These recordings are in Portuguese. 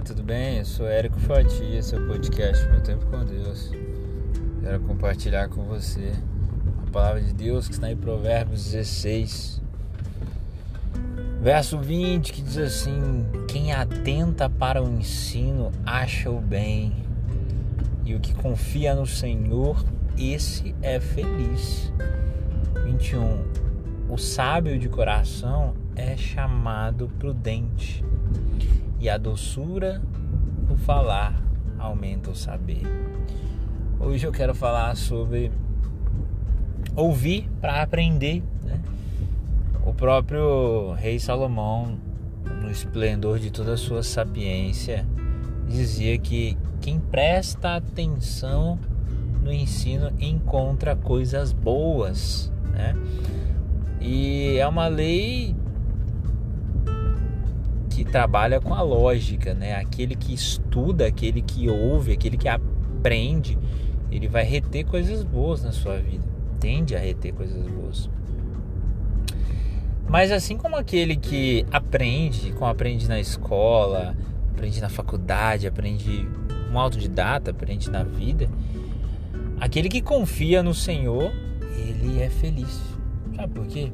Olá, tudo bem? Eu sou Érico é o podcast Meu Tempo com Deus. Quero compartilhar com você a palavra de Deus que está em Provérbios 16, verso 20, que diz assim: Quem atenta para o ensino acha o bem, e o que confia no Senhor, esse é feliz. 21. O sábio de coração é chamado prudente e a doçura no falar aumenta o saber. Hoje eu quero falar sobre ouvir para aprender. Né? O próprio rei Salomão, no esplendor de toda a sua sapiência, dizia que quem presta atenção no ensino encontra coisas boas. Né? E é uma lei que trabalha com a lógica, né? Aquele que estuda, aquele que ouve, aquele que aprende, ele vai reter coisas boas na sua vida. Tende a reter coisas boas. Mas assim como aquele que aprende, como aprende na escola, aprende na faculdade, aprende um autodidata, aprende na vida, aquele que confia no Senhor, ele é feliz. Sabe por quê?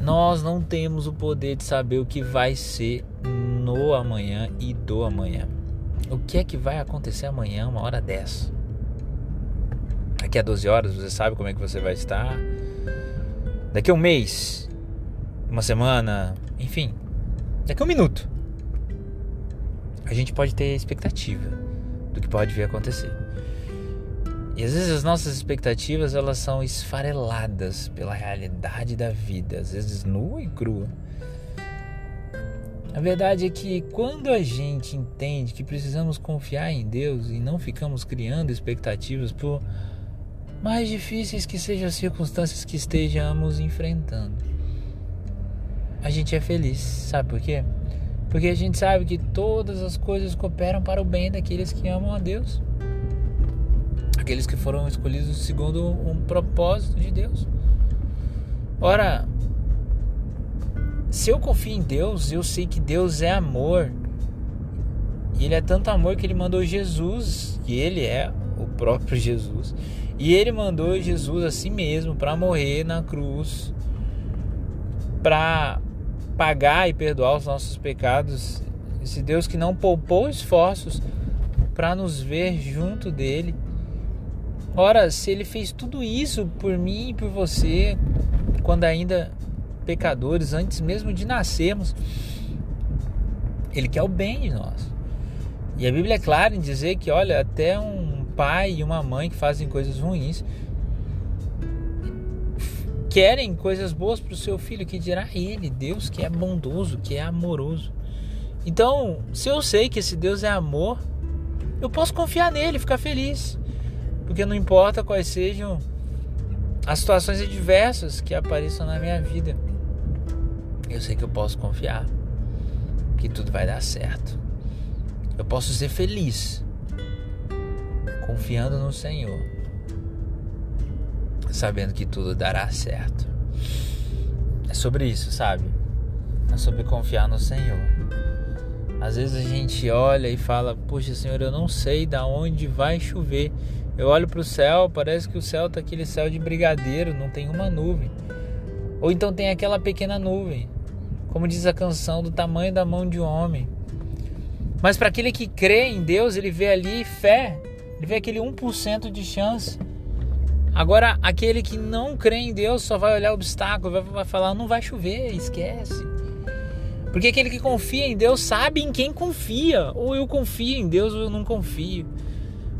Nós não temos o poder de saber o que vai ser no amanhã e do amanhã. O que é que vai acontecer amanhã, uma hora dessa? Daqui a 12 horas você sabe como é que você vai estar. Daqui a um mês, uma semana, enfim, daqui a um minuto. A gente pode ter expectativa do que pode vir a acontecer. E às vezes as nossas expectativas elas são esfareladas pela realidade da vida, às vezes nua e crua. A verdade é que quando a gente entende que precisamos confiar em Deus e não ficamos criando expectativas por mais difíceis que sejam as circunstâncias que estejamos enfrentando, a gente é feliz. Sabe por quê? Porque a gente sabe que todas as coisas cooperam para o bem daqueles que amam a Deus aqueles que foram escolhidos segundo um propósito de Deus. Ora, se eu confio em Deus, eu sei que Deus é amor. E ele é tanto amor que ele mandou Jesus, e ele é o próprio Jesus. E ele mandou Jesus a si mesmo para morrer na cruz, para pagar e perdoar os nossos pecados. Esse Deus que não poupou esforços para nos ver junto dele Ora, se ele fez tudo isso por mim e por você, quando ainda pecadores, antes mesmo de nascermos, ele quer o bem de nós. E a Bíblia é clara em dizer que, olha, até um pai e uma mãe que fazem coisas ruins querem coisas boas para o seu filho, que dirá ele, Deus que é bondoso, que é amoroso. Então, se eu sei que esse Deus é amor, eu posso confiar nele, ficar feliz. Porque não importa quais sejam as situações adversas que apareçam na minha vida, eu sei que eu posso confiar que tudo vai dar certo. Eu posso ser feliz confiando no Senhor, sabendo que tudo dará certo. É sobre isso, sabe? É sobre confiar no Senhor. Às vezes a gente olha e fala: Poxa, Senhor, eu não sei da onde vai chover. Eu olho para o céu, parece que o céu tá aquele céu de brigadeiro, não tem uma nuvem. Ou então tem aquela pequena nuvem, como diz a canção, do tamanho da mão de um homem. Mas para aquele que crê em Deus, ele vê ali fé, ele vê aquele 1% de chance. Agora, aquele que não crê em Deus só vai olhar o obstáculo, vai falar: não vai chover, esquece. Porque aquele que confia em Deus sabe em quem confia. Ou eu confio em Deus ou eu não confio.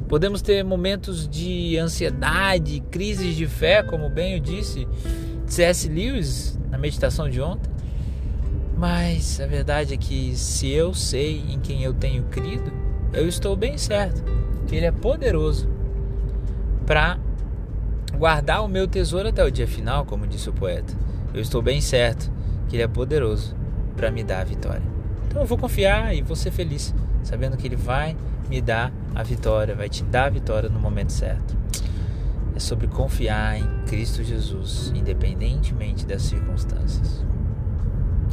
Podemos ter momentos de ansiedade, crises de fé, como bem eu disse C.S. Lewis na meditação de ontem. Mas a verdade é que se eu sei em quem eu tenho crido, eu estou bem certo que Ele é poderoso para guardar o meu tesouro até o dia final, como disse o poeta. Eu estou bem certo que Ele é poderoso para me dar a vitória. Então eu vou confiar e vou ser feliz, sabendo que Ele vai me dar a vitória, vai te dar a vitória no momento certo. É sobre confiar em Cristo Jesus, independentemente das circunstâncias.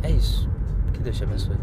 É isso. Que Deus te abençoe.